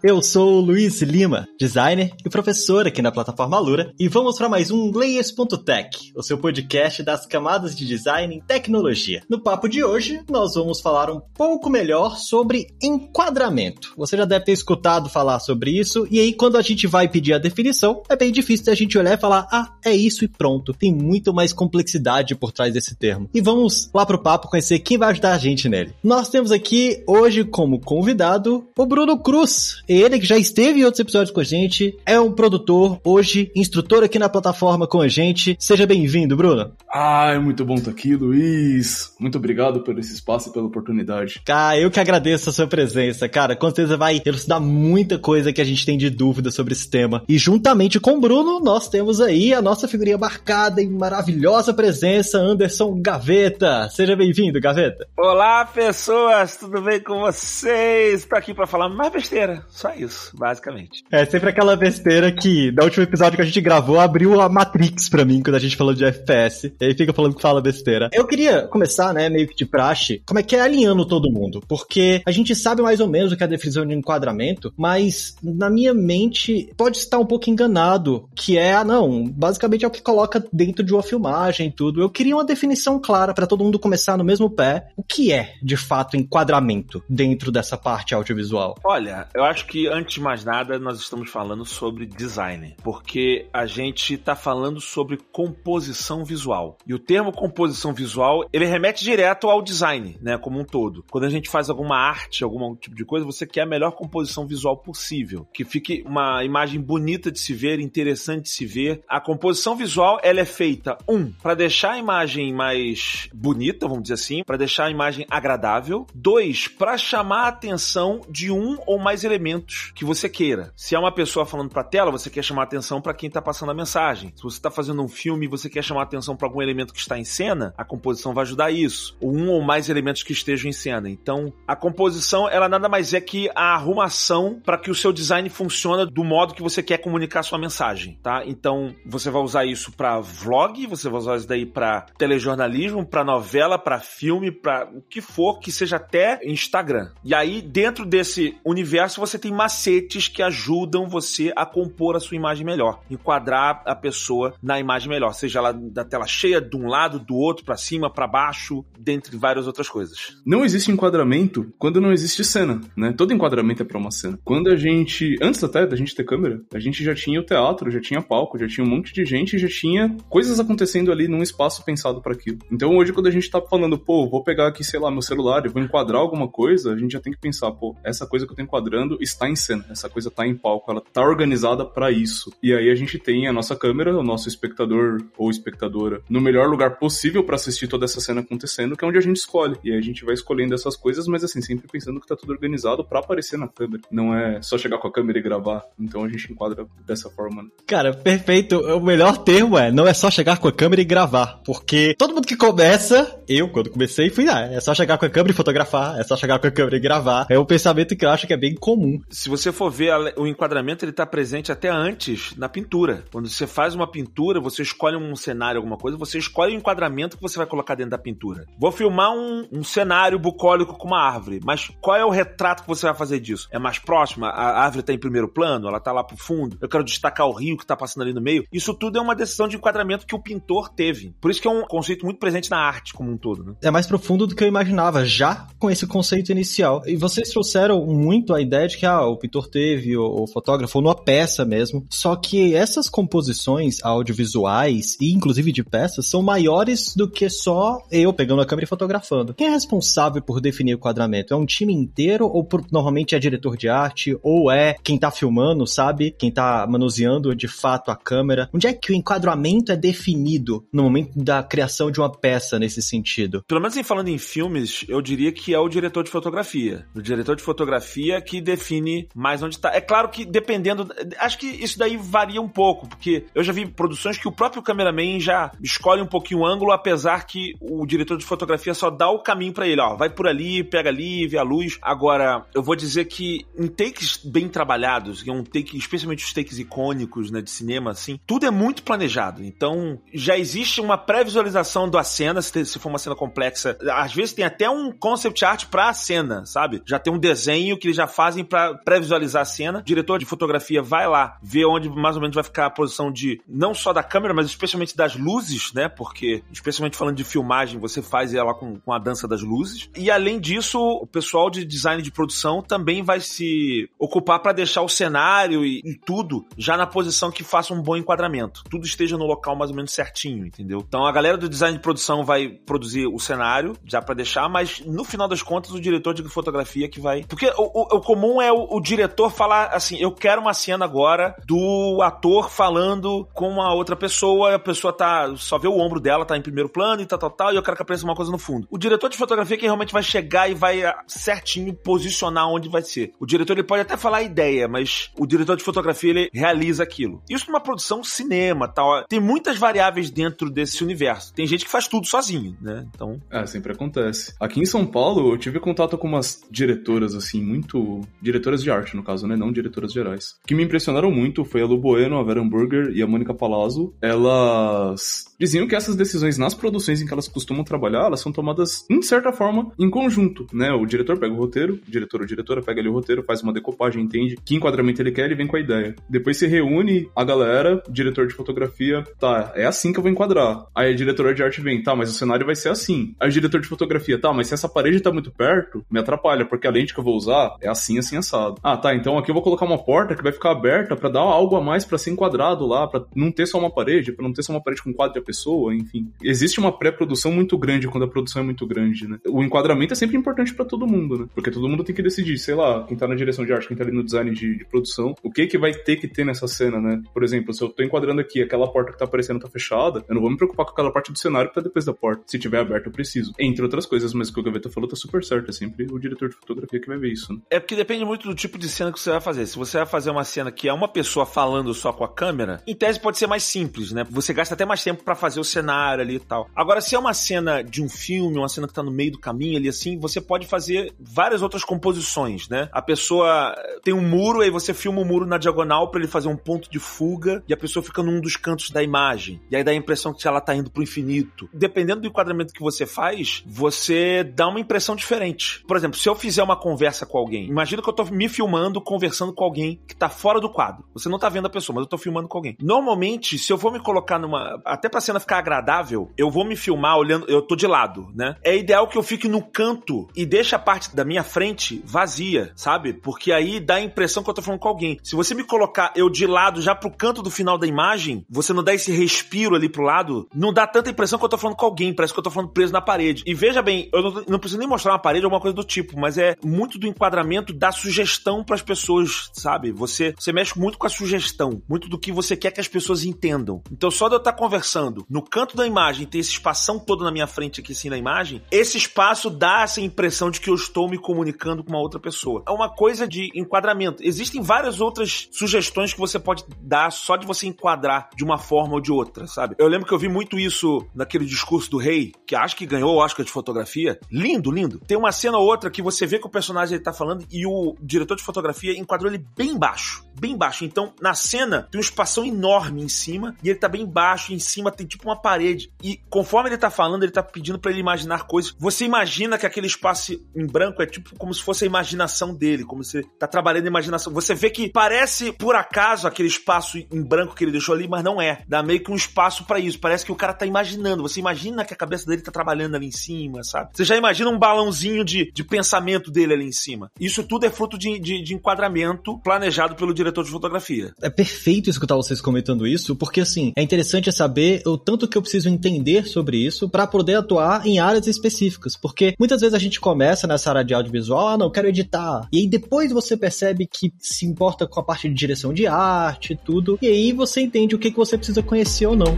Eu sou o Luiz Lima, designer e professor aqui na plataforma Lura, e vamos para mais um Layers.tech, o seu podcast das camadas de design em tecnologia. No papo de hoje, nós vamos falar um pouco melhor sobre enquadramento. Você já deve ter escutado falar sobre isso, e aí quando a gente vai pedir a definição, é bem difícil a gente olhar e falar, ah, é isso e pronto. Tem muito mais complexidade por trás desse termo. E vamos lá pro papo conhecer quem vai ajudar a gente nele. Nós temos aqui hoje como convidado o Bruno Cruz, ele que já esteve em outros episódios com a gente, é um produtor, hoje instrutor aqui na plataforma com a gente. Seja bem-vindo, Bruno. Ai, é muito bom estar aqui, Luiz. Muito obrigado por esse espaço e pela oportunidade. Cara, eu que agradeço a sua presença, cara. Com certeza vai elucidar muita coisa que a gente tem de dúvida sobre esse tema. E juntamente com o Bruno, nós temos aí a nossa figurinha marcada e maravilhosa presença, Anderson Gaveta. Seja bem-vindo, Gaveta. Olá, pessoas, tudo bem com vocês? Estou aqui para falar mais besteira só isso, basicamente. É sempre aquela besteira que, no último episódio que a gente gravou, abriu a Matrix pra mim quando a gente falou de FPS. E aí fica falando que fala besteira. Eu queria começar, né, meio que de praxe, como é que é alinhando todo mundo. Porque a gente sabe mais ou menos o que é a definição de enquadramento, mas na minha mente pode estar um pouco enganado, que é, ah, não, basicamente é o que coloca dentro de uma filmagem e tudo. Eu queria uma definição clara para todo mundo começar no mesmo pé. O que é, de fato, enquadramento dentro dessa parte audiovisual? Olha, eu acho que, antes de mais nada, nós estamos falando sobre design, porque a gente está falando sobre composição visual. E o termo composição visual, ele remete direto ao design, né, como um todo. Quando a gente faz alguma arte, algum tipo de coisa, você quer a melhor composição visual possível, que fique uma imagem bonita de se ver, interessante de se ver. A composição visual, ela é feita, um, para deixar a imagem mais bonita, vamos dizer assim, para deixar a imagem agradável. Dois, para chamar a atenção de um ou mais elementos elementos que você queira. Se é uma pessoa falando para a tela, você quer chamar atenção para quem está passando a mensagem. Se você está fazendo um filme e você quer chamar atenção para algum elemento que está em cena, a composição vai ajudar isso. Ou um ou mais elementos que estejam em cena. Então, a composição, ela nada mais é que a arrumação para que o seu design funcione do modo que você quer comunicar sua mensagem, tá? Então, você vai usar isso para vlog, você vai usar isso daí para telejornalismo, para novela, para filme, para o que for que seja até Instagram. E aí, dentro desse universo, você tem tem macetes que ajudam você a compor a sua imagem melhor, enquadrar a pessoa na imagem melhor, seja ela da tela cheia, de um lado, do outro, para cima, para baixo, dentre várias outras coisas. Não existe enquadramento quando não existe cena, né? Todo enquadramento é para uma cena. Quando a gente, antes até da gente ter câmera, a gente já tinha o teatro, já tinha palco, já tinha um monte de gente, já tinha coisas acontecendo ali num espaço pensado para aquilo. Então hoje quando a gente tá falando, pô, vou pegar aqui, sei lá, meu celular e vou enquadrar alguma coisa, a gente já tem que pensar, pô, essa coisa que eu tô enquadrando está está em cena, essa coisa está em palco, ela está organizada para isso. E aí a gente tem a nossa câmera, o nosso espectador ou espectadora no melhor lugar possível para assistir toda essa cena acontecendo, que é onde a gente escolhe. E aí a gente vai escolhendo essas coisas, mas assim, sempre pensando que tá tudo organizado para aparecer na câmera. Não é só chegar com a câmera e gravar. Então a gente enquadra dessa forma. Né? Cara, perfeito. O melhor termo é não é só chegar com a câmera e gravar, porque todo mundo que começa, eu quando comecei fui, ah, é só chegar com a câmera e fotografar, é só chegar com a câmera e gravar. É um pensamento que eu acho que é bem comum se você for ver o enquadramento, ele está presente até antes na pintura. Quando você faz uma pintura, você escolhe um cenário, alguma coisa, você escolhe o enquadramento que você vai colocar dentro da pintura. Vou filmar um, um cenário bucólico com uma árvore, mas qual é o retrato que você vai fazer disso? É mais próximo? A árvore está em primeiro plano? Ela está lá pro fundo? Eu quero destacar o rio que está passando ali no meio? Isso tudo é uma decisão de enquadramento que o pintor teve. Por isso que é um conceito muito presente na arte como um todo. Né? É mais profundo do que eu imaginava, já com esse conceito inicial. E vocês trouxeram muito a ideia de que o pintor teve, o, o fotógrafo, numa peça mesmo. Só que essas composições audiovisuais e inclusive de peças são maiores do que só eu pegando a câmera e fotografando. Quem é responsável por definir o quadramento? É um time inteiro ou por, normalmente é diretor de arte ou é quem tá filmando, sabe? Quem tá manuseando de fato a câmera? Onde é que o enquadramento é definido no momento da criação de uma peça nesse sentido? Pelo menos em falando em filmes, eu diria que é o diretor de fotografia. O diretor de fotografia que define define mais onde tá. É claro que dependendo. Acho que isso daí varia um pouco, porque eu já vi produções que o próprio cameraman já escolhe um pouquinho o ângulo, apesar que o diretor de fotografia só dá o caminho para ele, ó, vai por ali, pega ali, vê a luz. Agora, eu vou dizer que em takes bem trabalhados, que é um take, especialmente os takes icônicos, né, de cinema, assim, tudo é muito planejado. Então, já existe uma pré-visualização da cena, se, for uma cena complexa. Às vezes tem até um concept art pra cena, sabe? Já tem um desenho que eles já fazem para pré-visualizar a cena. O diretor de fotografia vai lá, vê onde mais ou menos vai ficar a posição de não só da câmera, mas especialmente das luzes, né? Porque, especialmente falando de filmagem, você faz ela com, com a dança das luzes. E além disso, o pessoal de design de produção também vai se ocupar para deixar o cenário e, e, tudo já na posição que faça um bom enquadramento. Tudo esteja no local mais ou menos certinho, entendeu? Então a galera do design de produção vai produzir o cenário já para deixar, mas no final das contas o diretor de fotografia que vai. Porque o, o, o comum é o, o, diretor falar assim: eu quero uma cena agora do ator falando com uma outra pessoa, a pessoa tá. só vê o ombro dela, tá em primeiro plano e tal, tal, tal, e eu quero que apareça uma coisa no fundo. O diretor de fotografia é que realmente vai chegar e vai ah, certinho posicionar onde vai ser. O diretor ele pode até falar a ideia, mas o diretor de fotografia ele realiza aquilo. Isso numa produção cinema, tal. Tem muitas variáveis dentro desse universo. Tem gente que faz tudo sozinho, né? Então. É, sempre acontece. Aqui em São Paulo, eu tive contato com umas diretoras, assim, muito. Diretoras de arte, no caso, né? Não diretoras gerais. Que me impressionaram muito foi a Lu Bueno, a Vera Hamburger e a Mônica Palazzo. Elas diziam que essas decisões nas produções em que elas costumam trabalhar, elas são tomadas, em certa forma, em conjunto, né? O diretor pega o roteiro, o diretor ou diretora pega ali o roteiro, faz uma decopagem, entende que enquadramento ele quer, ele vem com a ideia. Depois se reúne a galera, diretor de fotografia, tá, é assim que eu vou enquadrar. Aí a diretora de arte vem, tá, mas o cenário vai ser assim. Aí o diretor de fotografia, tá, mas se essa parede tá muito perto, me atrapalha, porque a lente que eu vou usar é assim, assim, assado. Ah, tá, então aqui eu vou colocar uma porta que vai ficar aberta para dar algo a mais para ser enquadrado lá, para não ter só uma parede, para não ter só uma parede com quadro de a pessoa, enfim. Existe uma pré-produção muito grande quando a produção é muito grande, né? O enquadramento é sempre importante para todo mundo, né? Porque todo mundo tem que decidir, sei lá, quem tá na direção de arte, quem tá ali no design de, de, produção, o que que vai ter que ter nessa cena, né? Por exemplo, se eu tô enquadrando aqui, aquela porta que tá aparecendo tá fechada, eu não vou me preocupar com aquela parte do cenário que tá depois da porta. Se tiver aberto, eu preciso. Entre outras coisas, mas o que o Gaveta falou tá super certo. É sempre o diretor de fotografia que vai ver isso, né? É porque depende muito do tipo de cena que você vai fazer. Se você vai fazer uma cena que é uma pessoa falando só com a câmera, em tese pode ser mais simples, né? Você gasta até mais tempo para fazer o cenário ali e tal. Agora, se é uma cena de um filme, uma cena que tá no meio do caminho ali assim, você pode fazer várias outras composições, né? A pessoa tem um muro, aí você filma o muro na diagonal para ele fazer um ponto de fuga e a pessoa fica num dos cantos da imagem. E aí dá a impressão que ela tá indo pro infinito. Dependendo do enquadramento que você faz, você dá uma impressão diferente. Por exemplo, se eu fizer uma conversa com alguém, imagina que eu tô me filmando conversando com alguém que tá fora do quadro. Você não tá vendo a pessoa, mas eu tô filmando com alguém. Normalmente, se eu for me colocar numa. Até pra cena ficar agradável, eu vou me filmar olhando. Eu tô de lado, né? É ideal que eu fique no canto e deixe a parte da minha frente vazia, sabe? Porque aí dá a impressão que eu tô falando com alguém. Se você me colocar eu de lado já pro canto do final da imagem, você não dá esse respiro ali pro lado, não dá tanta impressão que eu tô falando com alguém. Parece que eu tô falando preso na parede. E veja bem, eu não, não preciso nem mostrar uma parede ou alguma coisa do tipo, mas é muito do enquadramento da sugestão para as pessoas, sabe? Você, você mexe muito com a sugestão, muito do que você quer que as pessoas entendam. Então, só de eu estar conversando no canto da imagem, ter esse espação todo na minha frente aqui assim na imagem, esse espaço dá essa impressão de que eu estou me comunicando com uma outra pessoa. É uma coisa de enquadramento. Existem várias outras sugestões que você pode dar só de você enquadrar de uma forma ou de outra, sabe? Eu lembro que eu vi muito isso naquele discurso do rei, que acho que ganhou o Oscar de fotografia. Lindo, lindo. Tem uma cena ou outra que você vê que o personagem ele tá falando e o diretor de fotografia enquadrou ele bem baixo. Bem baixo. Então, na cena, tem um espação enorme em cima e ele tá bem baixo. Em cima tem tipo uma parede. E conforme ele tá falando, ele tá pedindo para ele imaginar coisas. Você imagina que aquele espaço em branco é tipo como se fosse a imaginação dele, como se tá trabalhando a imaginação. Você vê que parece por acaso aquele espaço em branco que ele deixou ali, mas não é. Dá meio que um espaço para isso. Parece que o cara tá imaginando. Você imagina que a cabeça dele tá trabalhando ali em cima, sabe? Você já imagina um balãozinho de, de pensamento dele ali em cima. Isso tudo é fruto de, de, de enquadramento planejado pelo diretor de fotografia. É perfeito escutar vocês comentando isso, porque assim, é interessante saber o tanto que eu preciso entender sobre isso para poder atuar em áreas específicas. Porque muitas vezes a gente começa nessa área de audiovisual, ah, não, quero editar. E aí depois você percebe que se importa com a parte de direção de arte e tudo. E aí você entende o que, que você precisa conhecer ou não.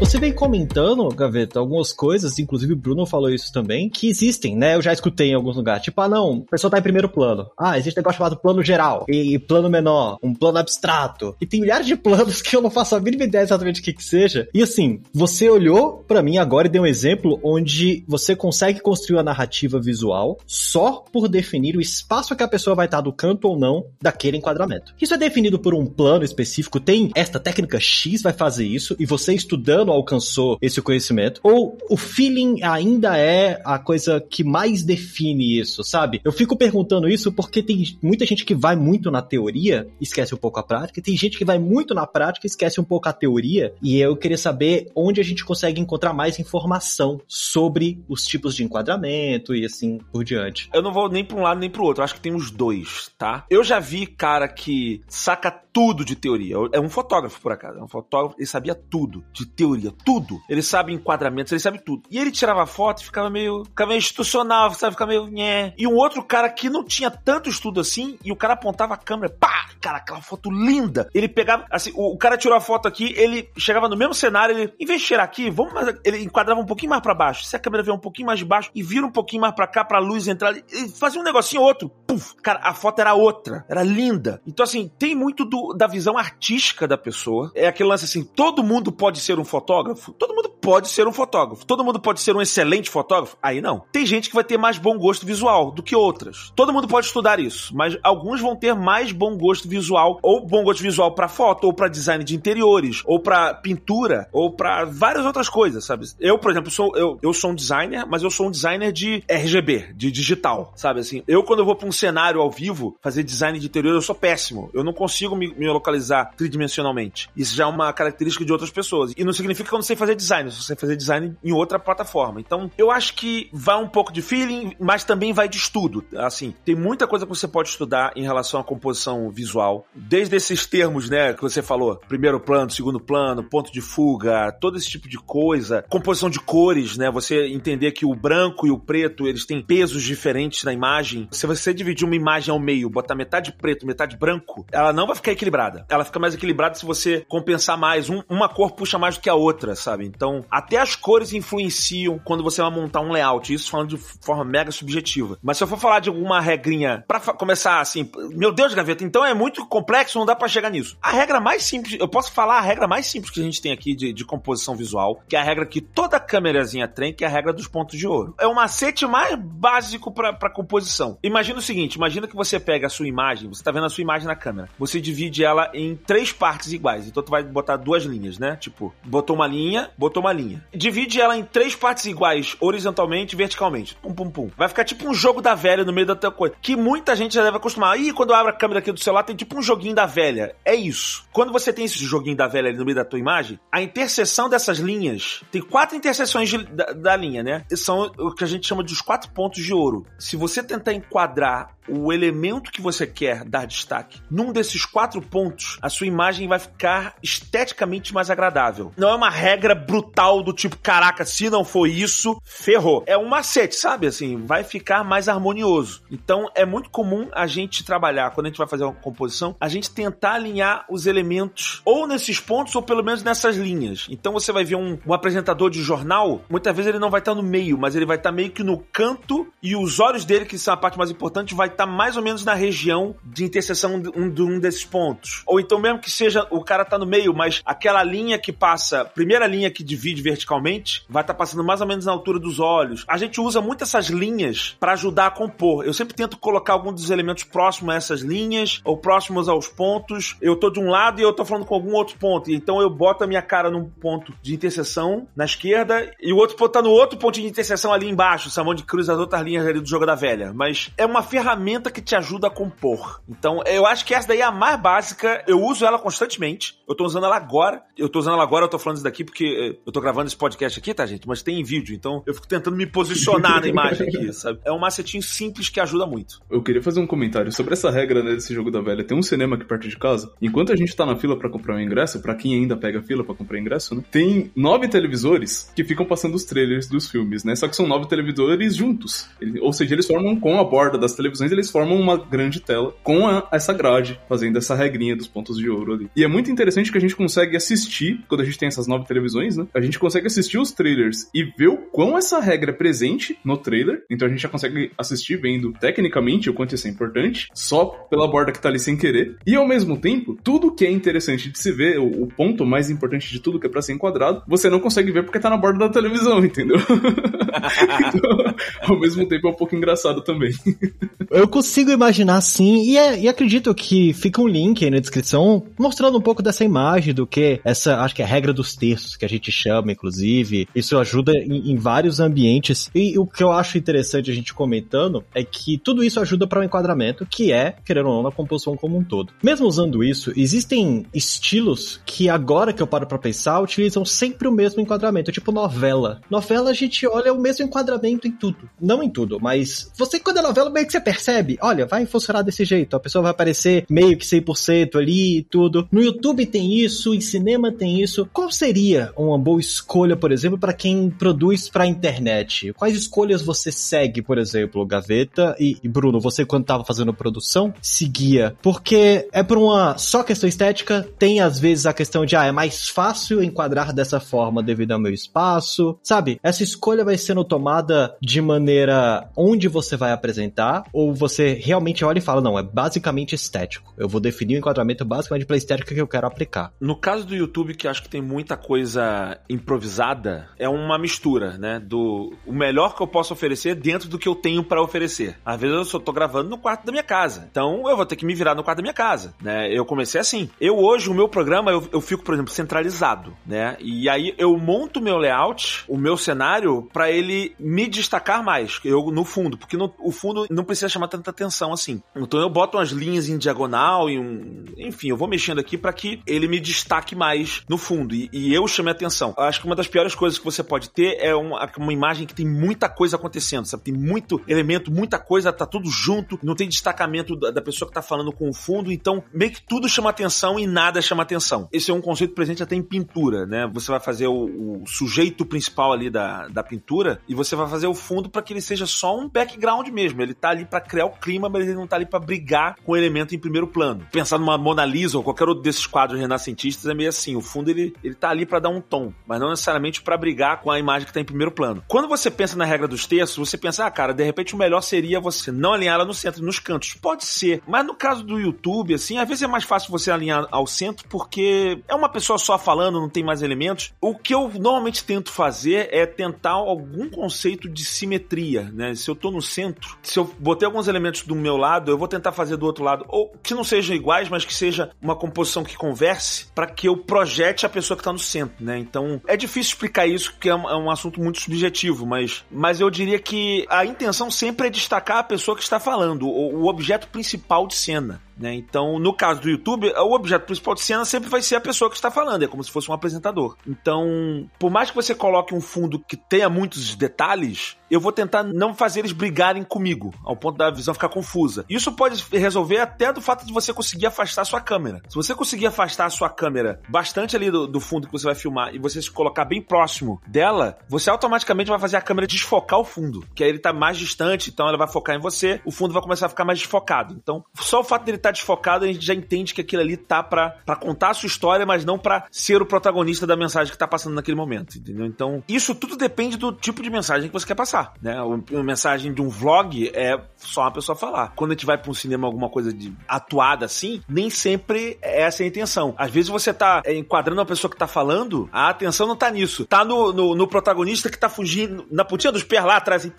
Você vem comentando, Gaveta, algumas coisas, inclusive o Bruno falou isso também, que existem, né? Eu já escutei em alguns lugares. Tipo, ah, não, a pessoa tá em primeiro plano. Ah, existe um negócio chamado plano geral e plano menor, um plano abstrato. E tem milhares de planos que eu não faço a mínima ideia exatamente o que que seja. E assim, você olhou para mim agora e deu um exemplo onde você consegue construir a narrativa visual só por definir o espaço que a pessoa vai estar do canto ou não daquele enquadramento. Isso é definido por um plano específico, tem esta técnica X vai fazer isso e você estudando alcançou esse conhecimento, ou o feeling ainda é a coisa que mais define isso, sabe? Eu fico perguntando isso porque tem muita gente que vai muito na teoria, esquece um pouco a prática, e tem gente que vai muito na prática, esquece um pouco a teoria, e eu queria saber onde a gente consegue encontrar mais informação sobre os tipos de enquadramento e assim por diante. Eu não vou nem para um lado nem para o outro, acho que tem os dois, tá? Eu já vi cara que saca tudo de teoria. É um fotógrafo, por acaso. É um fotógrafo, ele sabia tudo de teoria, tudo. Ele sabe enquadramentos, ele sabe tudo. E ele tirava foto e ficava meio, ficava meio institucional, sabe? Ficava meio. Nhé. E um outro cara que não tinha tanto estudo assim, e o cara apontava a câmera, pá! Cara, aquela foto linda. Ele pegava, assim, o, o cara tirou a foto aqui, ele chegava no mesmo cenário, ele, em vez de tirar aqui, vamos mais, ele enquadrava um pouquinho mais para baixo. Se a câmera vier um pouquinho mais de baixo e vira um pouquinho mais para cá, pra luz entrar, ele fazia um negocinho outro. Puf! Cara, a foto era outra, era linda. Então, assim, tem muito do, da visão artística da pessoa. É aquele lance assim: todo mundo pode ser um fotógrafo? Todo mundo pode ser um fotógrafo. Todo mundo pode ser um excelente fotógrafo? Aí não. Tem gente que vai ter mais bom gosto visual do que outras. Todo mundo pode estudar isso, mas alguns vão ter mais bom gosto visual, ou bom gosto visual para foto, ou para design de interiores, ou para pintura, ou para várias outras coisas, sabe? Eu, por exemplo, sou eu, eu sou um designer, mas eu sou um designer de RGB, de digital, sabe assim? Eu quando eu vou para um cenário ao vivo fazer design de interior, eu sou péssimo. Eu não consigo me, me localizar tridimensionalmente. Isso já é uma característica de outras pessoas. E não significa que eu não sei fazer design, eu sei fazer design em outra plataforma. Então, eu acho que vai um pouco de feeling, mas também vai de estudo. Assim, tem muita coisa que você pode estudar em relação à composição visual, desde esses termos, né, que você falou, primeiro plano, segundo plano, ponto de fuga, todo esse tipo de coisa, composição de cores, né, você entender que o branco e o preto, eles têm pesos diferentes na imagem. Se você dividir uma imagem ao meio, botar metade preto, metade branco, ela não vai ficar equilibrada. Ela fica mais equilibrada se você compensar mais. Um, uma cor puxa mais do que a outra, sabe? Então, até as cores influenciam quando você vai montar um layout. Isso falando de forma mega subjetiva. Mas se eu for falar de alguma regrinha para começar assim, meu Deus, gaveta, então é muito complexo, não dá para chegar nisso. A regra mais simples, eu posso falar a regra mais simples que a gente tem aqui de, de composição visual, que é a regra que toda câmerazinha tem, que é a regra dos pontos de ouro. É o macete mais básico para composição. Imagina o seguinte, imagina que você pega a sua imagem, você tá vendo a sua imagem na câmera. Você divide ela em três partes iguais. Então tu vai botar duas linhas, né? Tipo, botou uma linha, botou uma linha. Divide ela em três partes iguais, horizontalmente e verticalmente. Pum, pum, pum. Vai ficar tipo um jogo da velha no meio da tua coisa. Que muita gente já deve acostumar. Ih, quando eu abro a câmera aqui do celular, tem tipo um joguinho da velha. É isso. Quando você tem esse joguinho da velha ali no meio da tua imagem, a interseção dessas linhas, tem quatro interseções de, da, da linha, né? São o que a gente chama de os quatro pontos de ouro. Se você tentar enquadrar o elemento que você quer dar destaque num desses quatro pontos, a sua imagem vai ficar esteticamente mais agradável. Não é uma regra brutal do tipo, caraca, se não for isso, ferrou. É um macete, sabe? Assim, vai ficar mais harmonioso. Então, é muito comum a gente trabalhar, quando a gente vai fazer uma composição, a gente tentar alinhar os elementos ou nesses pontos ou pelo menos nessas linhas. Então, você vai ver um, um apresentador de jornal, muitas vezes ele não vai estar no meio, mas ele vai estar meio que no canto e os olhos dele, que são a parte mais importante, vai estar mais ou menos na região de interseção de um, de um desses pontos. Ou então, mesmo que seja o cara tá no meio, mas aquela linha que passa, primeira linha que divide verticalmente, vai estar tá passando mais ou menos na altura dos olhos. A gente usa muito essas linhas para ajudar a compor. Eu sempre tento colocar algum dos elementos próximos a essas linhas ou próximos aos pontos. Eu tô de um lado e eu tô falando com algum outro ponto. Então eu boto a minha cara num ponto de interseção na esquerda e o outro ponto tá no outro ponto de interseção ali embaixo, Samão de cruz as outras linhas ali do jogo da velha. Mas é uma ferramenta que te ajuda a compor. Então eu acho que essa daí é a mais básica. Eu uso ela constantemente. Eu tô usando ela agora. Eu tô usando ela agora, eu tô falando daqui porque eh, eu tô gravando esse podcast aqui, tá, gente? Mas tem em vídeo, então eu fico tentando me posicionar na imagem aqui, sabe? É um macetinho simples que ajuda muito. Eu queria fazer um comentário sobre essa regra né, desse jogo da velha. Tem um cinema aqui perto de casa. Enquanto a gente tá na fila para comprar um ingresso, para quem ainda pega fila para comprar ingresso, né? Tem nove televisores que ficam passando os trailers dos filmes, né? Só que são nove televisores juntos. Ou seja, eles formam com a borda das televisões, eles formam uma grande tela com a, essa grade, fazendo essa regrinha dos pontos de ouro ali. E é muito interessante que a gente consegue assistir, quando a gente tem essas nove televisões, né? A gente consegue assistir os trailers e ver o quão essa regra é presente no trailer. Então a gente já consegue assistir vendo tecnicamente o quanto isso é importante, só pela borda que tá ali sem querer. E ao mesmo tempo, tudo que é interessante de se ver, o, o ponto mais importante de tudo que é pra ser enquadrado, você não consegue ver porque tá na borda da televisão, entendeu? então, ao mesmo tempo é um pouco engraçado também. Eu consigo imaginar sim, e, é, e acredito que fica um link aí na descrição mostrando um pouco dessa imagem do que essa, acho que é a regra dos textos que a gente chama, inclusive. Isso ajuda em, em vários ambientes. E o que eu acho interessante a gente comentando é que tudo isso ajuda para o um enquadramento, que é, querendo ou não, na composição como um todo. Mesmo usando isso, existem estilos que agora que eu paro para pensar, utilizam sempre o mesmo enquadramento, tipo novela. Novela a gente olha o mesmo enquadramento em tudo. Não em tudo, mas você quando é novela meio que você percebe, olha, vai funcionar desse jeito, a pessoa vai aparecer meio que 100% ali e tudo. No YouTube tem isso, em cinema tem isso. Qual seria uma boa escolha, por exemplo, para quem produz para internet? Quais escolhas você segue, por exemplo, Gaveta e, e Bruno, você quando tava fazendo produção, seguia? Porque é por uma só questão estética, tem às vezes a questão de ah, é mais fácil enquadrar dessa forma devido ao meu espaço, sabe? Essa escolha vai sendo tomada de maneira onde você vai apresentar ou você realmente olha e fala, não, é basicamente estético. Eu vou definir o enquadramento basicamente pela estética que eu quero aplicar. No caso do YouTube, que acho que tem muita coisa improvisada, é uma mistura, né? Do o melhor que eu posso oferecer dentro do que eu tenho para oferecer. Às vezes eu só tô gravando no quarto da minha casa. Então eu vou ter que me virar no quarto da minha casa, né? Eu comecei assim. Eu hoje, o meu programa, eu, eu fico, por exemplo, centralizado, né? E aí eu monto meu layout, o meu cenário, para ele me destacar mais. Eu no fundo, porque no, o fundo não precisa chamar tanta atenção assim. Então eu boto umas linhas em diagonal e um. Enfim, eu vou mexendo aqui para que ele me destaque mais no fundo e, e eu chame a atenção. Eu acho que uma das piores coisas que você pode ter é uma, uma imagem que tem muita coisa acontecendo, sabe? Tem muito elemento, muita coisa, tá tudo junto, não tem destacamento da, da pessoa que tá falando com o fundo, então meio que tudo chama atenção e nada chama atenção. Esse é um conceito presente até em pintura, né? Você vai fazer o, o sujeito principal ali da, da pintura e você vai fazer o fundo para que ele seja só um background mesmo. Ele tá ali para criar o clima, mas ele não tá ali para brigar com o elemento em primeiro plano. Pensar numa Mona Lisa ou qualquer outro desses quadros renascentistas é meio assim, o fundo ele, ele tá ali para dar um tom, mas não necessariamente para brigar com a imagem que tá em primeiro plano. Quando você pensa na regra dos textos, você pensa, ah, cara, de repente o melhor seria você não alinhar ela no centro, nos cantos. Pode ser, mas no caso do YouTube, assim, às vezes é mais fácil você alinhar ao centro porque é uma pessoa só falando, não tem mais elementos. O que eu normalmente tento fazer é tentar algum conceito de simetria, né? Se eu tô no centro, se eu botei alguns elementos do meu lado, eu vou tentar fazer do outro lado, ou que não sejam iguais, mas que seja uma composição que converse para que eu projete a pessoa que tá no centro, né? Então, é difícil explicar isso, porque é um, é um assunto muito subjetivo, mas, mas eu diria que a intenção sempre é destacar a pessoa que está falando, o, o objeto principal de cena. Né? Então, no caso do YouTube, o objeto principal de cena sempre vai ser a pessoa que está falando, é como se fosse um apresentador. Então, por mais que você coloque um fundo que tenha muitos detalhes, eu vou tentar não fazer eles brigarem comigo, ao ponto da visão ficar confusa. Isso pode resolver até do fato de você conseguir afastar a sua câmera. Se você conseguir afastar a sua câmera bastante ali do, do fundo que você vai filmar e você se colocar bem próximo dela, você automaticamente vai fazer a câmera desfocar o fundo, que aí ele está mais distante, então ela vai focar em você, o fundo vai começar a ficar mais desfocado. Então, só o fato dele estar tá desfocado, a gente já entende que aquilo ali tá pra, pra contar a sua história, mas não para ser o protagonista da mensagem que tá passando naquele momento, entendeu? Então, isso tudo depende do tipo de mensagem que você quer passar né? Uma mensagem de um vlog é só uma pessoa falar. Quando a gente vai para um cinema, alguma coisa de atuada assim, nem sempre é essa a intenção. Às vezes você tá é, enquadrando uma pessoa que tá falando, a atenção não tá nisso. Tá no, no, no protagonista que tá fugindo, na pontinha dos pés lá atrás, assim,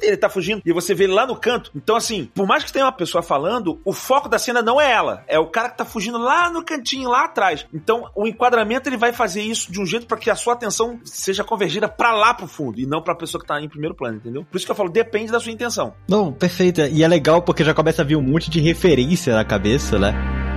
ele tá fugindo, e você vê ele lá no canto. Então, assim, por mais que tenha uma pessoa falando, o foco da cena não é ela, é o cara que tá fugindo lá no cantinho, lá atrás. Então, o enquadramento ele vai fazer isso de um jeito para que a sua atenção seja convergida para lá pro fundo, e não pra pessoa que tá em primeiro plano, entendeu? Por isso que eu falo, depende da sua intenção. Não, perfeito. E é legal porque já começa a vir um monte de referência na cabeça, né?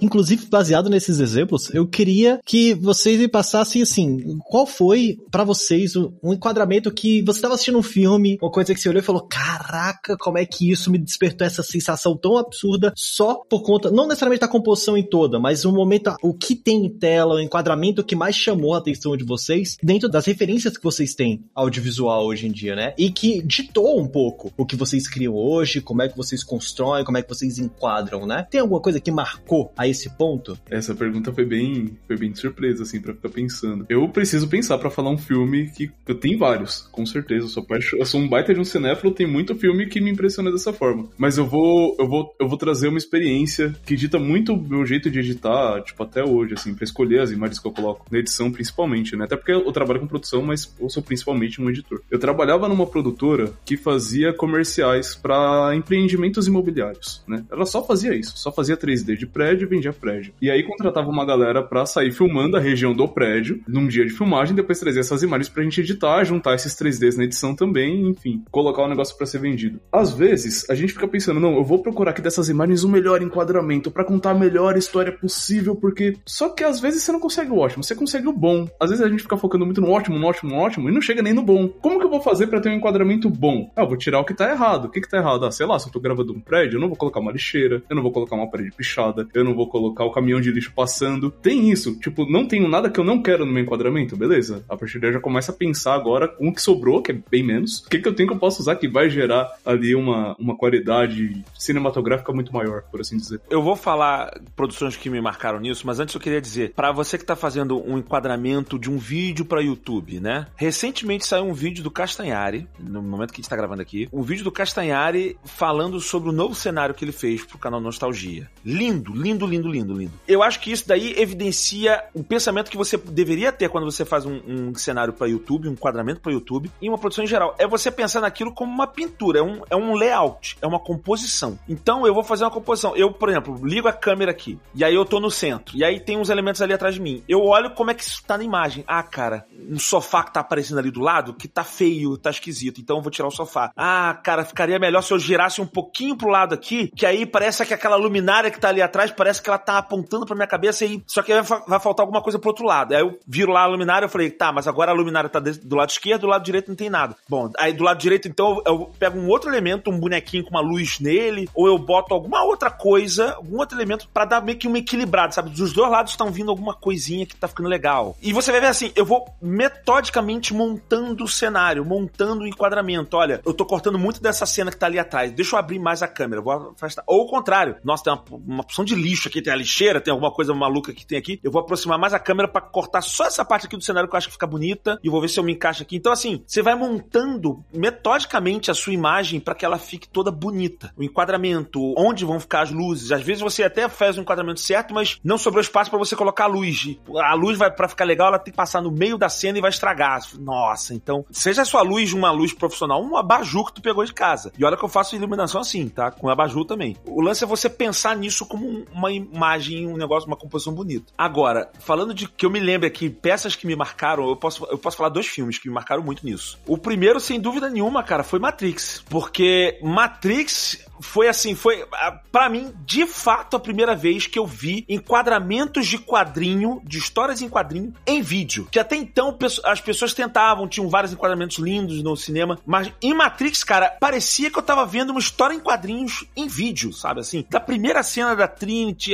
Inclusive baseado nesses exemplos, eu queria que vocês me passassem assim, qual foi para vocês um enquadramento que você estava assistindo um filme, uma coisa que você olhou e falou, caraca, como é que isso me despertou essa sensação tão absurda só por conta, não necessariamente da composição em toda, mas o momento, o que tem em tela, o enquadramento que mais chamou a atenção de vocês dentro das referências que vocês têm audiovisual hoje em dia, né? E que ditou um pouco o que vocês criam hoje, como é que vocês constroem, como é que vocês enquadram, né? Tem alguma coisa que marcou a esse ponto? Essa pergunta foi bem, foi bem de surpresa, assim, pra ficar pensando. Eu preciso pensar para falar um filme que eu tenho vários, com certeza. Eu sou, eu sou um baita de um cinéfilo, tem muito filme que me impressiona dessa forma. Mas eu vou, eu vou, eu vou trazer uma experiência que dita muito o meu jeito de editar, tipo, até hoje, assim, pra escolher as imagens que eu coloco. Na edição, principalmente, né? Até porque eu trabalho com produção, mas eu sou principalmente um editor. Eu trabalhava numa produtora que fazia comerciais para empreendimentos imobiliários, né? Ela só fazia isso, só fazia 3D de prédio e vendia prédio. E aí contratava uma galera pra sair filmando a região do prédio num dia de filmagem, depois trazer essas imagens pra gente editar, juntar esses 3Ds na edição também, enfim, colocar o negócio para ser vendido. Às vezes, a gente fica pensando, não, eu vou procurar aqui dessas imagens o melhor enquadramento para contar a melhor história possível, porque só que às vezes você não consegue o ótimo, você consegue o bom. Às vezes a gente fica focando muito no ótimo, no ótimo, no ótimo e não chega nem no bom. Como que eu vou fazer para ter um enquadramento bom? Ah, eu vou tirar o que tá errado. O que que tá errado? Ah, sei lá, se eu tô gravando um prédio, eu não vou colocar uma lixeira, eu não vou colocar uma parede pichada, eu não vou colocar o caminhão de lixo passando. Tem isso, tipo, não tenho nada que eu não quero no meu enquadramento, beleza? A partir daí já começo a pensar agora com o que sobrou, que é bem menos, o que que eu tenho que eu posso usar que vai gerar ali uma, uma qualidade cinematográfica muito maior, por assim dizer. Eu vou falar produções que me marcaram nisso, mas antes eu queria dizer, para você que tá fazendo um enquadramento de um vídeo para YouTube, né? Recentemente saiu um vídeo do Castanhari, no momento que a gente tá gravando aqui, um vídeo do Castanhari falando sobre o novo cenário que ele fez pro canal Nostalgia. Lindo, lindo, lindo, lindo, lindo. Eu acho que isso daí evidencia o pensamento que você deveria ter quando você faz um, um cenário para YouTube, um enquadramento para YouTube, e uma produção em geral. É você pensar naquilo como uma pintura, é um, é um layout, é uma composição. Então eu vou fazer uma composição. Eu, por exemplo, ligo a câmera aqui, e aí eu tô no centro, e aí tem uns elementos ali atrás de mim. Eu olho como é que isso tá na imagem. Ah, cara, um sofá que tá aparecendo ali do lado, que tá feio, tá esquisito, então eu vou tirar o sofá. Ah, cara, ficaria melhor se eu girasse um pouquinho pro lado aqui, que aí parece que aquela luminária que tá ali atrás, parece que ela tá apontando pra minha cabeça e só que vai, faltar alguma coisa pro outro lado. Aí eu viro lá a luminária, eu falei, tá, mas agora a luminária tá do lado esquerdo, do lado direito não tem nada. Bom, aí do lado direito então eu pego um outro elemento, um bonequinho com uma luz nele, ou eu boto alguma outra coisa, algum outro elemento para dar meio que uma equilibrada, sabe? Dos dois lados estão vindo alguma coisinha que tá ficando legal. E você vai ver assim, eu vou metodicamente montando o cenário, montando o enquadramento. Olha, eu tô cortando muito dessa cena que tá ali atrás. Deixa eu abrir mais a câmera, vou afastar. Ou o contrário, nossa, tem uma, uma opção de lixo aqui, tem a lixeira, tem alguma coisa maluca que tem aqui. Eu vou aproximar mais a câmera para cortar só essa parte aqui do cenário que eu acho que fica bonita e vou ver se eu me encaixo aqui. Então assim, você vai montando metodicamente a sua imagem para que ela fique toda bonita. O enquadramento, onde vão ficar as luzes. Às vezes você até faz o enquadramento certo, mas não sobrou espaço para você colocar a luz. A luz vai para ficar legal, ela tem que passar no meio da cena e vai estragar. Nossa, então, seja a sua luz uma luz profissional, um abajur que tu pegou de casa. E olha que eu faço iluminação assim, tá? Com abajur também. O lance é você pensar nisso como uma imagem, um negócio, uma composição bonita. Agora, falando de que eu me lembro aqui, peças que me marcaram, eu posso, eu posso falar dois filmes que me marcaram muito nisso. O primeiro, sem dúvida nenhuma, cara, foi Matrix. Porque Matrix foi assim, foi para mim, de fato, a primeira vez que eu vi enquadramentos de quadrinho, de histórias em quadrinho, em vídeo. Que até então as pessoas tentavam, tinham vários enquadramentos lindos no cinema, mas em Matrix, cara, parecia que eu tava vendo uma história em quadrinhos em vídeo, sabe assim? Da primeira cena da Trinity,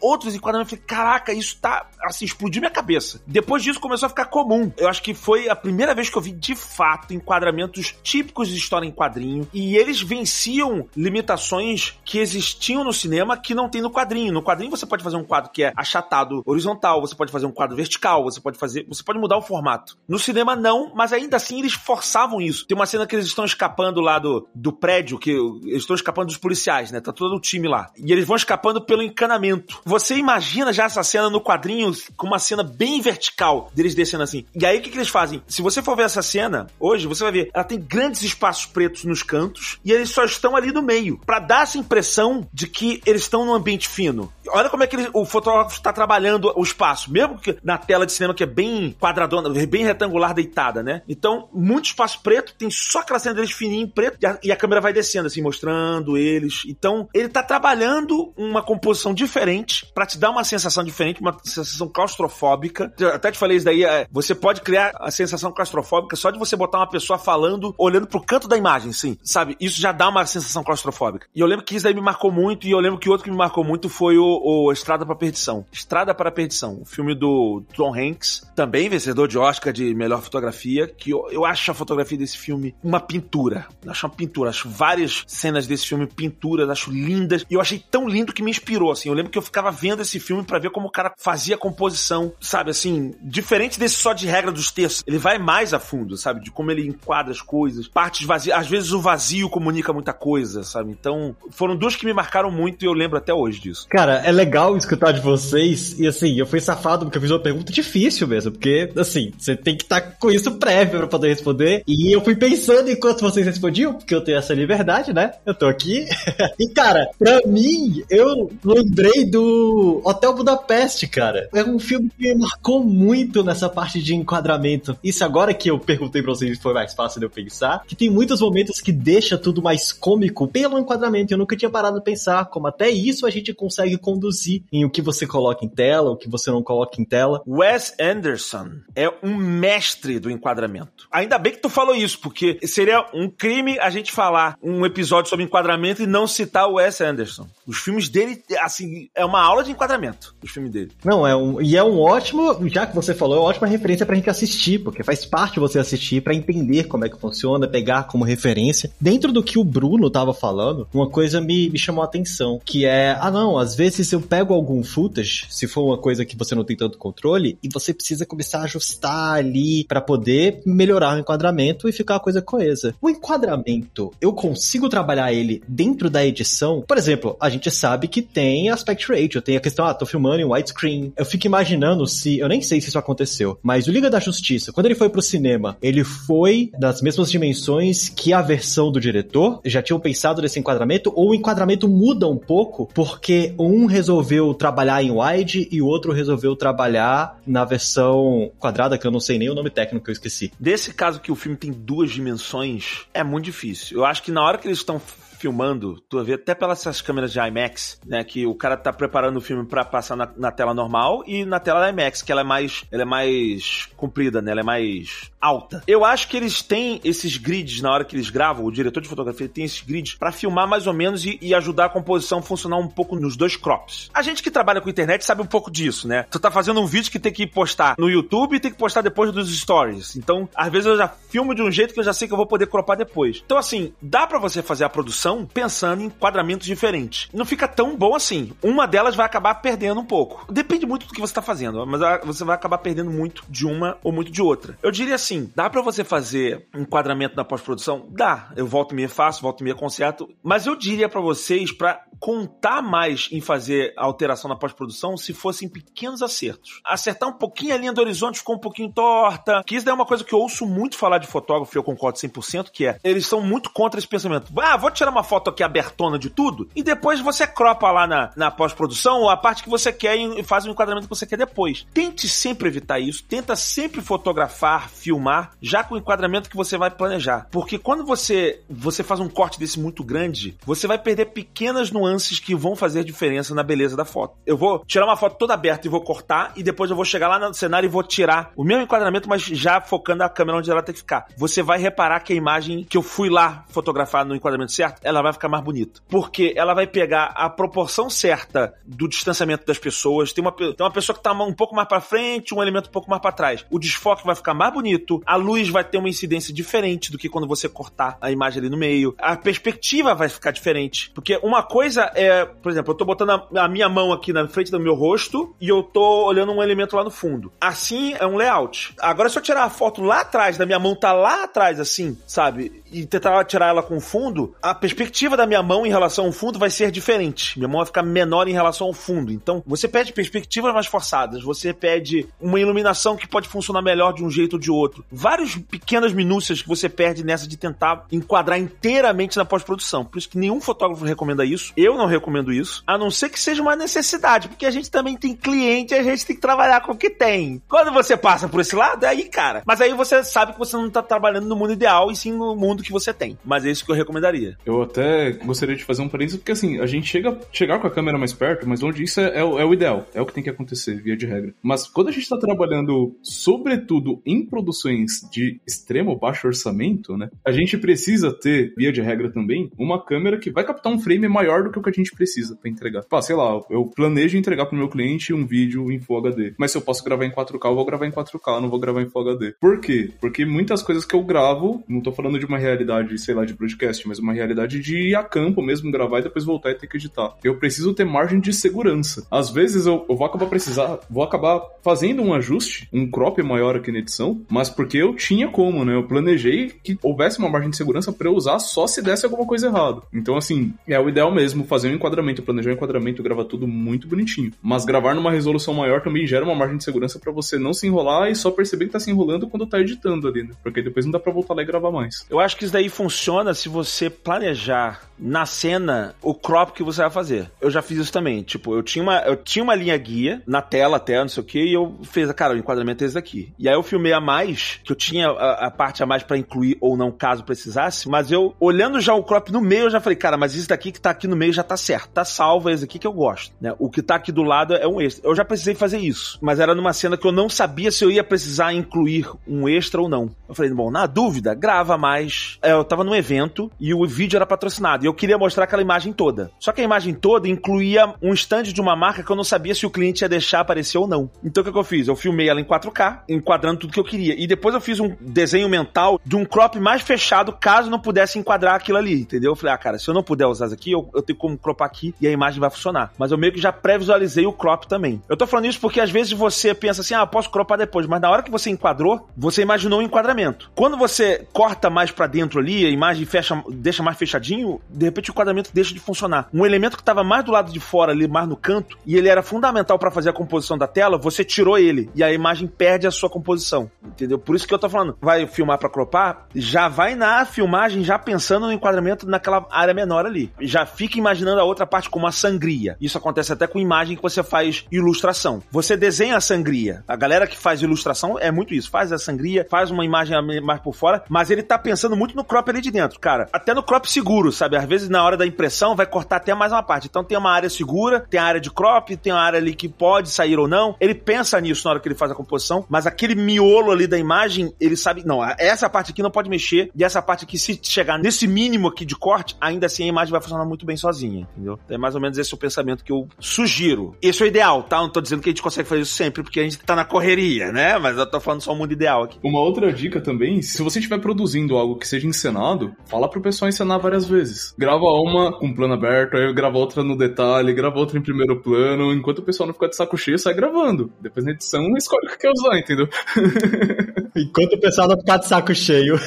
outros enquadramentos, eu falei, caraca, isso tá, assim, explodiu minha cabeça. Depois disso começou a ficar comum. Eu acho que foi a primeira vez que eu vi, de fato, enquadramentos típicos de história em quadrinho, e eles venciam limitações que existiam no cinema que não tem no quadrinho. No quadrinho você pode fazer um quadro que é achatado horizontal, você pode fazer um quadro vertical, você pode fazer, você pode mudar o formato. No cinema não, mas ainda assim eles forçavam isso. Tem uma cena que eles estão escapando lá do, do prédio, que eles estão escapando dos policiais, né? Tá todo o time lá. E eles vão escapando pelo encanamento. Você imagina já essa cena no quadrinho com uma cena bem vertical deles descendo assim. E aí o que, que eles fazem? Se você for ver essa cena hoje, você vai ver, ela tem grandes espaços pretos nos cantos e eles só estão ali no meio. para dar essa impressão de que eles estão num ambiente fino. Olha como é que ele, o fotógrafo está trabalhando o espaço, mesmo que na tela de cinema que é bem quadradona, bem retangular deitada, né? Então, muito espaço preto, tem só aquela cena deles fininha em preto e a, e a câmera vai descendo assim, mostrando eles. Então, ele tá trabalhando uma composição diferente para te dar uma sensação diferente, uma sensação claustrofóbica. Eu até te falei isso daí, é, você pode criar a sensação claustrofóbica só de você botar uma pessoa falando, olhando pro canto da imagem, sim. Sabe? Isso já dá uma sensação claustrofóbica. E eu lembro que isso daí me marcou muito, e eu lembro que outro que me marcou muito foi o, o Estrada para Perdição. Estrada para Perdição, o filme do Tom Hanks, também vencedor de Oscar de melhor fotografia, que eu, eu acho a fotografia desse filme uma pintura. Eu acho uma pintura, acho várias cenas desse filme pinturas, acho lindas, e eu achei tão lindo que me inspirou, assim. Eu lembro que eu ficava vendo esse filme para ver como o cara fazia a composição, sabe, assim, diferente desse só de regra dos textos. Ele vai mais a fundo, sabe, de como ele enquadra as coisas, partes vazias, às vezes o vazio comunica muita coisa, sabe? Então, foram duas que me marcaram muito e eu lembro até hoje disso. Cara, é legal escutar de vocês. E assim, eu fui safado porque eu fiz uma pergunta difícil mesmo. Porque, assim, você tem que estar tá com isso prévio pra poder responder. E eu fui pensando enquanto vocês respondiam, porque eu tenho essa liberdade, né? Eu tô aqui. e, cara, pra mim, eu lembrei do Hotel Budapeste, cara. É um filme que me marcou muito nessa parte de enquadramento. Isso agora que eu perguntei pra vocês foi mais fácil de eu pensar. Que tem muitos momentos que deixa tudo mais cômico pelo enquadramento. Eu nunca tinha parado de pensar como até isso a gente consegue conduzir em o que você coloca em tela, o que você não coloca em tela. Wes Anderson é um mestre do enquadramento. Ainda bem que tu falou isso, porque seria um crime a gente falar um episódio sobre enquadramento e não citar o Wes Anderson. Os filmes dele, assim, é uma aula de enquadramento, os filmes dele. Não, é um, e é um ótimo, já que você falou, é uma ótima referência pra gente assistir, porque faz parte você assistir para entender como é que funciona, pegar como referência. Dentro do que o Bruno tava falando, uma coisa me, me chamou a atenção, que é, ah não, às vezes eu pego algum footage, se for uma coisa que você não tem tanto controle, e você precisa começar a ajustar ali para poder melhorar o enquadramento e ficar a coisa coesa. O enquadramento, eu consigo trabalhar ele dentro da edição. Por exemplo, a gente sabe que tem aspect ratio, tem a questão, ah, tô filmando em widescreen. Eu fico imaginando se, eu nem sei se isso aconteceu, mas o Liga da Justiça, quando ele foi pro cinema, ele foi das mesmas dimensões que a versão do diretor? Já tinham pensado nesse enquadramento? Ou o enquadramento muda um pouco porque um resolveu trabalhar em wide e o outro resolveu trabalhar na versão quadrada, que eu não sei nem o nome técnico que eu esqueci. Desse caso que o filme tem duas dimensões, é muito difícil. Eu acho que na hora que eles estão filmando, tu vê até pelas essas câmeras de IMAX, né, que o cara tá preparando o filme para passar na, na, tela normal e na tela da IMAX, que ela é mais, ela é mais comprida, né, ela é mais alta. Eu acho que eles têm esses grids na hora que eles gravam, o diretor de fotografia tem esses grids para filmar mais ou menos e, e, ajudar a composição a funcionar um pouco nos dois crops. A gente que trabalha com internet sabe um pouco disso, né? Tu tá fazendo um vídeo que tem que postar no YouTube e tem que postar depois dos stories. Então, às vezes eu já filmo de um jeito que eu já sei que eu vou poder cropar depois. Então, assim, dá para você fazer a produção pensando em quadramentos diferentes. Não fica tão bom assim. Uma delas vai acabar perdendo um pouco. Depende muito do que você tá fazendo, mas você vai acabar perdendo muito de uma ou muito de outra. Eu diria assim, dá para você fazer enquadramento na pós-produção? Dá. Eu volto e meia faço, volto e meia conserto, mas eu diria para vocês para contar mais em fazer a alteração na pós-produção se fossem pequenos acertos. Acertar um pouquinho a linha do horizonte ficou um pouquinho torta, que isso é uma coisa que eu ouço muito falar de fotógrafo e eu concordo 100%, que é, eles são muito contra esse pensamento. Ah, vou tirar uma foto aqui abertona de tudo e depois você cropa lá na, na pós-produção a parte que você quer e faz o enquadramento que você quer depois. Tente sempre evitar isso, tenta sempre fotografar, filmar, já com o enquadramento que você vai planejar. Porque quando você, você faz um corte desse muito grande, você vai perder pequenas nuances que vão fazer diferença na beleza da foto. Eu vou tirar uma foto toda aberta e vou cortar, e depois eu vou chegar lá no cenário e vou tirar o mesmo enquadramento, mas já focando a câmera onde ela tem que ficar. Você vai reparar que a imagem que eu fui lá fotografar no enquadramento certo, ela vai ficar mais bonita. Porque ela vai pegar a proporção certa do distanciamento das pessoas. Tem uma, tem uma pessoa que tá um pouco mais para frente, um elemento um pouco mais para trás. O desfoque vai ficar mais bonito, a luz vai ter uma incidência diferente do que quando você cortar a imagem ali no meio. A perspectiva vai ficar diferente. Porque uma coisa é, por exemplo, eu tô botando a, a, minha mão aqui na frente do meu rosto e eu tô olhando um elemento lá no fundo. Assim é um layout. Agora, se eu tirar a foto lá atrás, da minha mão tá lá atrás, assim, sabe? E tentar tirar ela com fundo, a, pers perspectiva da minha mão em relação ao fundo vai ser diferente. Minha mão vai ficar menor em relação ao fundo. Então, você pede perspectivas mais forçadas, você pede uma iluminação que pode funcionar melhor de um jeito ou de outro. Várias pequenas minúcias que você perde nessa de tentar enquadrar inteiramente na pós-produção. Por isso que nenhum fotógrafo recomenda isso. Eu não recomendo isso, a não ser que seja uma necessidade, porque a gente também tem cliente, a gente tem que trabalhar com o que tem. Quando você passa por esse lado, é aí, cara. Mas aí você sabe que você não tá trabalhando no mundo ideal e sim no mundo que você tem. Mas é isso que eu recomendaria. Eu até gostaria de fazer um parênteses, porque assim, a gente chega chegar com a câmera mais perto, mas onde isso é, é, o, é o ideal, é o que tem que acontecer, via de regra. Mas quando a gente tá trabalhando, sobretudo em produções de extremo baixo orçamento, né? A gente precisa ter, via de regra também, uma câmera que vai captar um frame maior do que o que a gente precisa para entregar. Pá, sei lá, eu planejo entregar pro meu cliente um vídeo em Full HD, mas se eu posso gravar em 4K, eu vou gravar em 4K, eu não vou gravar em Full HD. Por quê? Porque muitas coisas que eu gravo, não tô falando de uma realidade, sei lá, de broadcast, mas uma realidade de ir a campo mesmo, gravar e depois voltar e ter que editar. Eu preciso ter margem de segurança. Às vezes eu, eu vou acabar precisar, vou acabar fazendo um ajuste, um crop maior aqui na edição, mas porque eu tinha como, né? Eu planejei que houvesse uma margem de segurança para eu usar só se desse alguma coisa errada. Então, assim, é o ideal mesmo fazer um enquadramento, planejar um enquadramento, gravar tudo muito bonitinho. Mas gravar numa resolução maior também gera uma margem de segurança para você não se enrolar e só perceber que tá se enrolando quando tá editando ali, né? Porque depois não dá pra voltar lá e gravar mais. Eu acho que isso daí funciona se você planejar na cena o crop que você vai fazer. Eu já fiz isso também. Tipo, eu tinha uma, eu tinha uma linha guia na tela até, não sei o que, e eu fiz, cara, o enquadramento é esse daqui. E aí eu filmei a mais, que eu tinha a, a parte a mais para incluir ou não, caso precisasse, mas eu, olhando já o crop no meio, eu já falei, cara, mas isso daqui que tá aqui no meio já tá certo, tá salvo, é esse aqui que eu gosto, né? O que tá aqui do lado é um extra. Eu já precisei fazer isso, mas era numa cena que eu não sabia se eu ia precisar incluir um extra ou não. Eu falei, bom, na dúvida, grava mais. É, eu tava num evento e o vídeo era patrocinado e eu queria mostrar aquela imagem toda. Só que a imagem toda incluía um stand de uma marca que eu não sabia se o cliente ia deixar aparecer ou não. Então o que, que eu fiz? Eu filmei ela em 4K, enquadrando tudo que eu queria. E depois eu fiz um desenho mental de um crop mais fechado, caso não pudesse enquadrar aquilo ali, entendeu? Eu falei, ah, cara, se eu não puder usar isso aqui, eu, eu tenho como cropar aqui e a imagem vai funcionar. Mas eu meio que já pré-visualizei o crop também. Eu tô falando isso porque às vezes você pensa assim, ah, posso cropar depois, mas na hora que você enquadrou, você imaginou o enquadramento. Quando você corta mais para dentro ali, a imagem fecha, deixa mais fechadinho, de repente o enquadramento deixa de funcionar. Um elemento que estava mais do lado de fora ali, mais no canto, e ele era fundamental para fazer a composição da tela, você tirou ele e a imagem perde a sua composição, entendeu? Por isso que eu tô falando, vai filmar para cropar, já vai na filmagem já pensando no enquadramento naquela área menor ali. Já fica imaginando a outra parte como a sangria. Isso acontece até com imagem que você faz ilustração. Você desenha a sangria. A galera que faz ilustração é muito isso, faz a sangria, faz uma imagem mais por fora, mas ele tá pensando muito no crop ali de dentro, cara. Até no crop seguro, sabe? Às vezes na hora da impressão vai cortar até mais uma parte. Então tem uma área segura, tem a área de crop, tem a área ali que pode sair ou não. Ele pensa nisso na hora que ele faz a composição, mas aquele miolo ali da imagem, ele sabe, não, essa parte aqui não pode mexer, e essa parte aqui, se chegar nesse mínimo aqui de corte, ainda assim a imagem vai funcionar muito bem sozinha, entendeu? É mais ou menos esse o pensamento que eu sugiro. Esse é o ideal, tá? Não tô dizendo que a gente consegue fazer isso sempre, porque a gente tá na correria, né? Mas eu tô falando só o mundo ideal aqui. Uma outra dica também, se você estiver produzindo algo que seja encenado, fala pro pessoal encenar várias vezes. Grava uma com plano aberto, aí grava outra no detalhe, grava outra em primeiro plano, enquanto o pessoal não ficar de saco cheio, sai gravando. Depois na edição, escolhe o que quer usar, entendeu? Enquanto o pessoal não ficar de saco cheio.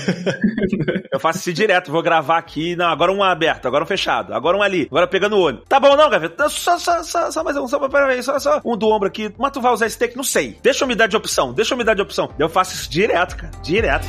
Eu faço isso direto, vou gravar aqui, não, agora um aberto, agora um fechado, agora um ali, agora pegando o olho. Tá bom não, gaveta? Só, só, só, só mais um, só, peraí, só, só um do ombro aqui. Mas tu vai usar esse take? Não sei. Deixa eu me dar de opção, deixa eu me dar de opção. Eu faço isso direto, cara, direto.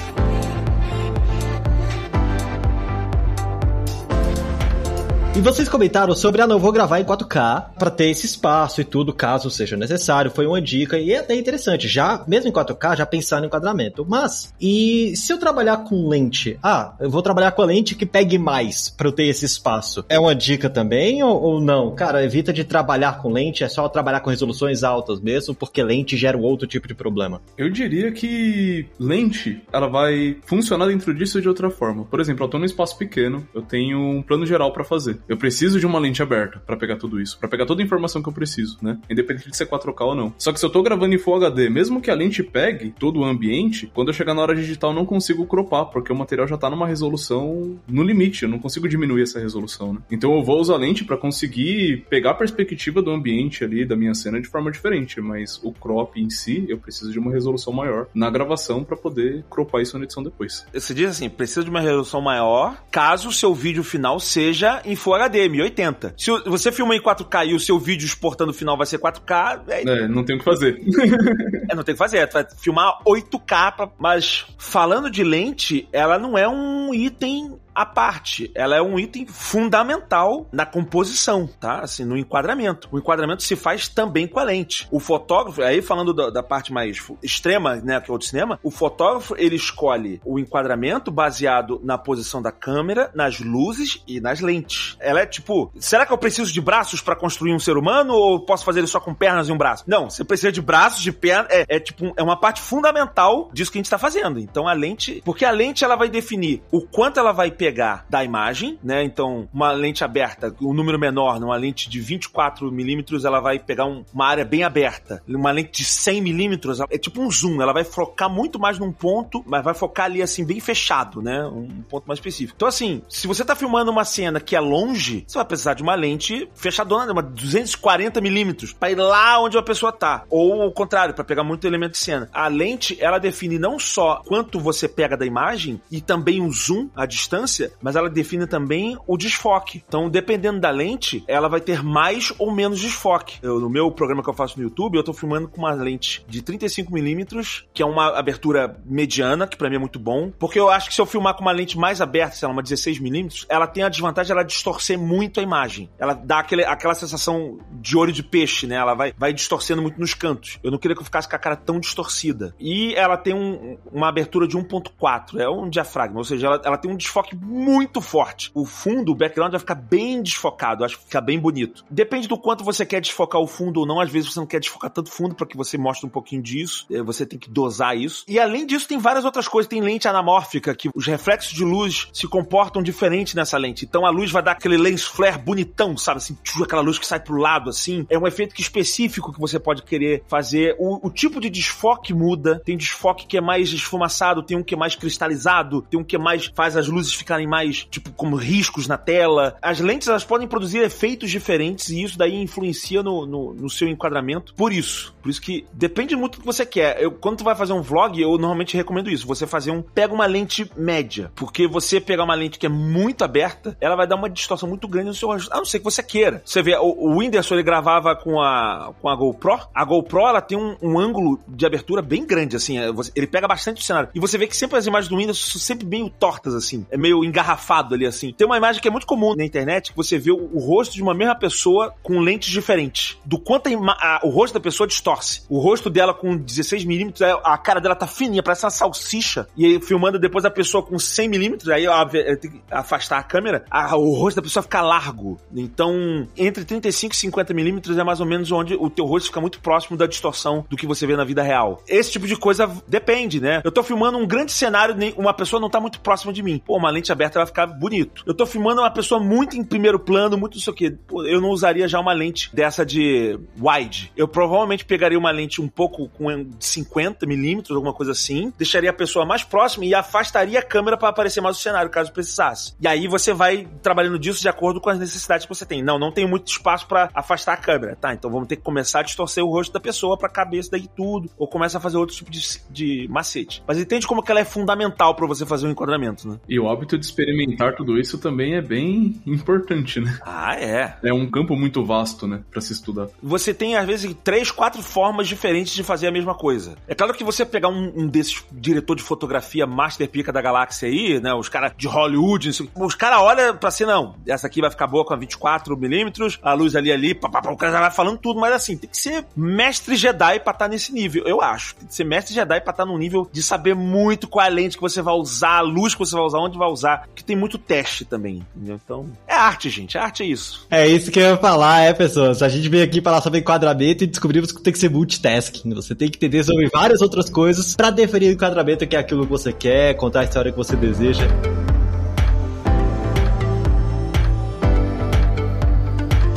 E vocês comentaram sobre, ah, não, vou gravar em 4K para ter esse espaço e tudo, caso seja necessário. Foi uma dica e é até interessante, já, mesmo em 4K, já pensar no enquadramento. Mas, e se eu trabalhar com lente? Ah, eu vou trabalhar com a lente que pegue mais para eu ter esse espaço. É uma dica também ou, ou, não? Cara, evita de trabalhar com lente, é só trabalhar com resoluções altas mesmo, porque lente gera um outro tipo de problema. Eu diria que lente, ela vai funcionar dentro disso de outra forma. Por exemplo, eu tô num espaço pequeno, eu tenho um plano geral para fazer. Eu preciso de uma lente aberta para pegar tudo isso, para pegar toda a informação que eu preciso, né? Independente de ser 4K ou não. Só que se eu tô gravando em Full HD, mesmo que a lente pegue todo o ambiente, quando eu chegar na hora digital eu não consigo cropar, porque o material já tá numa resolução no limite, eu não consigo diminuir essa resolução, né? Então eu vou usar a lente para conseguir pegar a perspectiva do ambiente ali da minha cena de forma diferente, mas o crop em si, eu preciso de uma resolução maior na gravação para poder cropar isso na edição depois. Você diz assim, precisa de uma resolução maior caso o seu vídeo final seja em Full HD, 1080. Se você filma em 4K e o seu vídeo exportando o final vai ser 4K, é, é não tem o que fazer. é, não tem o que fazer, vai filmar 8K, pra... mas falando de lente, ela não é um item à parte. Ela é um item fundamental na composição, tá? Assim, no enquadramento. O enquadramento se faz também com a lente. O fotógrafo, aí falando da, da parte mais extrema, né, que é o de cinema, o fotógrafo ele escolhe o enquadramento baseado na posição da câmera, nas luzes e nas lentes. Ela é tipo, será que eu preciso de braços para construir um ser humano ou posso fazer ele só com pernas e um braço? Não, você precisa de braços, de pernas, é, é tipo, é uma parte fundamental disso que a gente está fazendo. Então a lente, porque a lente ela vai definir o quanto ela vai pegar da imagem, né? Então, uma lente aberta, um número menor, uma lente de 24 milímetros, ela vai pegar um, uma área bem aberta. Uma lente de 100 milímetros, é tipo um zoom, ela vai focar muito mais num ponto, mas vai focar ali assim, bem fechado, né? Um ponto mais específico. Então, assim, se você tá filmando uma cena que é longe, você vai precisar de uma lente fechadona, uma 240 milímetros, pra ir lá onde a pessoa tá. Ou o contrário, para pegar muito elemento de cena. A lente, ela define não só quanto você pega da imagem, e também o zoom, a distância, distância, mas ela define também o desfoque. Então, dependendo da lente, ela vai ter mais ou menos desfoque. Eu, no meu programa que eu faço no YouTube, eu tô filmando com uma lente de 35mm, que é uma abertura mediana, que para mim é muito bom, porque eu acho que se eu filmar com uma lente mais aberta, sei lá, uma 16mm, ela tem a desvantagem de ela distorcer muito a imagem. Ela dá aquele, aquela sensação de olho de peixe, né? Ela vai, vai distorcendo muito nos cantos. Eu não queria que eu ficasse com a cara tão distorcida. E ela tem um, uma abertura de 1.4, é um diafragma, ou seja, ela, ela tem um desfoque muito forte. O fundo, o background vai ficar bem desfocado, acho que fica bem bonito. Depende do quanto você quer desfocar o fundo ou não, às vezes você não quer desfocar tanto fundo para que você mostre um pouquinho disso, é, você tem que dosar isso. E além disso, tem várias outras coisas, tem lente anamórfica, que os reflexos de luz se comportam diferente nessa lente. Então a luz vai dar aquele lens flare bonitão, sabe assim, aquela luz que sai pro lado assim. É um efeito que específico que você pode querer fazer. O, o tipo de desfoque muda, tem desfoque que é mais esfumaçado, tem um que é mais cristalizado, tem um que é mais faz as luzes ficarem ficarem mais, tipo, como riscos na tela. As lentes, elas podem produzir efeitos diferentes e isso daí influencia no, no, no seu enquadramento. Por isso. Por isso que depende muito do que você quer. Eu, quando tu vai fazer um vlog, eu normalmente recomendo isso. Você fazer um... Pega uma lente média. Porque você pegar uma lente que é muito aberta, ela vai dar uma distorção muito grande no seu rosto. A não ser que você queira. Você vê, o, o Whindersson, ele gravava com a, com a GoPro. A GoPro, ela tem um, um ângulo de abertura bem grande, assim. É, ele pega bastante o cenário. E você vê que sempre as imagens do Whindersson são sempre meio tortas, assim. É meio engarrafado ali, assim. Tem uma imagem que é muito comum na internet, que você vê o, rosto de uma mesma pessoa com lentes diferentes. Do quanto a, a, o rosto da pessoa distorce. O rosto dela com 16mm, é, a cara dela tá fininha, parece uma salsicha. E aí, filmando depois a pessoa com 100mm, aí óbvio, tem que afastar a câmera, a, o rosto da pessoa fica largo. Então, entre 35 e 50mm é mais ou menos onde o teu rosto fica muito próximo da distorção do que você vê na vida real. Esse tipo de coisa depende, né? Eu tô filmando um grande cenário, uma pessoa não tá muito próxima de mim. Pô, uma lente aberta vai ficar bonito. Eu tô filmando uma pessoa muito em primeiro plano, muito não sei o que. Eu não usaria já uma lente dessa de wide. Eu provavelmente pegaria uma lente um pouco com 50 milímetros, alguma coisa assim, deixaria a pessoa mais próxima e afastaria a câmera para aparecer mais o cenário, caso precisasse. E aí você vai trabalhando disso de acordo com as necessidades que você tem. Não, não tem muito espaço para afastar a câmera, tá? Então vamos ter que começar a distorcer o rosto da pessoa para cabeça daí tudo, ou começa a fazer outro tipo de, de macete. Mas entende como que ela é fundamental para você fazer um enquadramento, né? E o hábito de experimentar tudo isso também é bem importante, né? Ah, é. É um campo muito vasto, né, para se estudar. Você tem às vezes três, quatro formas diferentes de fazer a mesma coisa. É claro que você pegar um, um desses diretor de fotografia master pica da galáxia aí, né, os caras de Hollywood, os caras olham para si não, essa aqui vai ficar boa com a 24 milímetros, a luz ali ali, pá, pá, pá, o cara já vai falando tudo, mas assim, tem que ser mestre Jedi para estar tá nesse nível, eu acho. Tem que ser mestre Jedi para estar tá num nível de saber muito qual é a lente que você vai usar, a luz que você vai usar, onde vai usar, que tem muito teste também, entendeu? Então, é arte, gente. Arte é isso. É isso que eu ia falar, é, pessoas. A gente veio aqui falar sobre enquadramento e descobrimos que tem que ser multitasking. Você tem que entender sobre várias outras coisas para definir o enquadramento que é aquilo que você quer, contar a história que você deseja.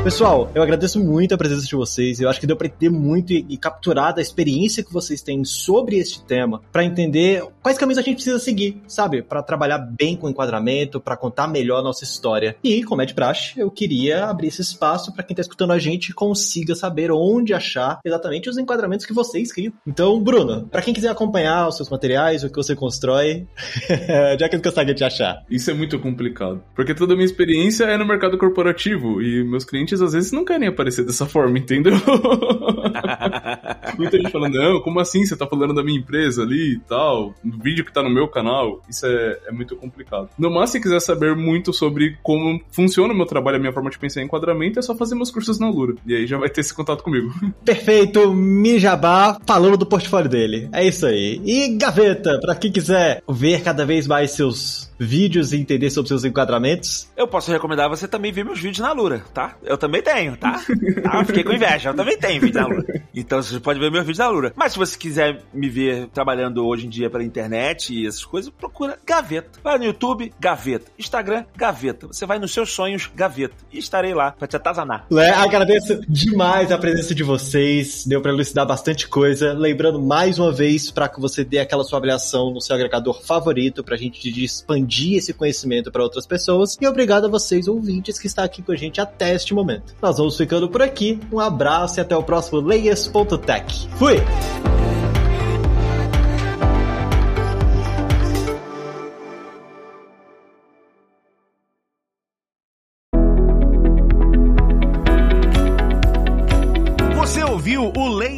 Pessoal, eu agradeço muito a presença de vocês. Eu acho que deu para entender muito e, e capturar da experiência que vocês têm sobre este tema, para entender quais caminhos a gente precisa seguir, sabe? Para trabalhar bem com o enquadramento, para contar melhor a nossa história. E, como é de praxe, eu queria abrir esse espaço para quem tá escutando a gente consiga saber onde achar exatamente os enquadramentos que vocês criam. Então, Bruno, para quem quiser acompanhar os seus materiais, o que você constrói, já que consegue te achar. Isso é muito complicado, porque toda a minha experiência é no mercado corporativo e meus clientes às vezes não querem aparecer dessa forma, entendeu? Muita gente falando, não, como assim você tá falando da minha empresa ali e tal, no vídeo que tá no meu canal, isso é, é muito complicado. No mais, se quiser saber muito sobre como funciona o meu trabalho, a minha forma de pensar em enquadramento, é só fazer meus cursos na Lura. E aí já vai ter esse contato comigo. Perfeito, Mijabá falando do portfólio dele. É isso aí. E Gaveta, para quem quiser ver cada vez mais seus vídeos e entender sobre seus enquadramentos. Eu posso recomendar você também ver meus vídeos na Lura, tá? Eu também tenho, tá? tá? Fiquei com inveja, eu também tenho vídeo na Lura. Então você pode ver meus vídeos na Lura. Mas se você quiser me ver trabalhando hoje em dia pela internet e essas coisas, procura Gaveta. Vai no YouTube, Gaveta. Instagram, Gaveta. Você vai nos seus sonhos, Gaveta. E estarei lá pra te atazanar. Lé, agradeço demais a presença de vocês. Deu pra elucidar bastante coisa. Lembrando mais uma vez para que você dê aquela sua avaliação no seu agregador favorito pra gente expandir expandir esse conhecimento para outras pessoas. E obrigado a vocês, ouvintes, que está aqui com a gente até este momento. Nós vamos ficando por aqui. Um abraço e até o próximo Layers.tech. Fui!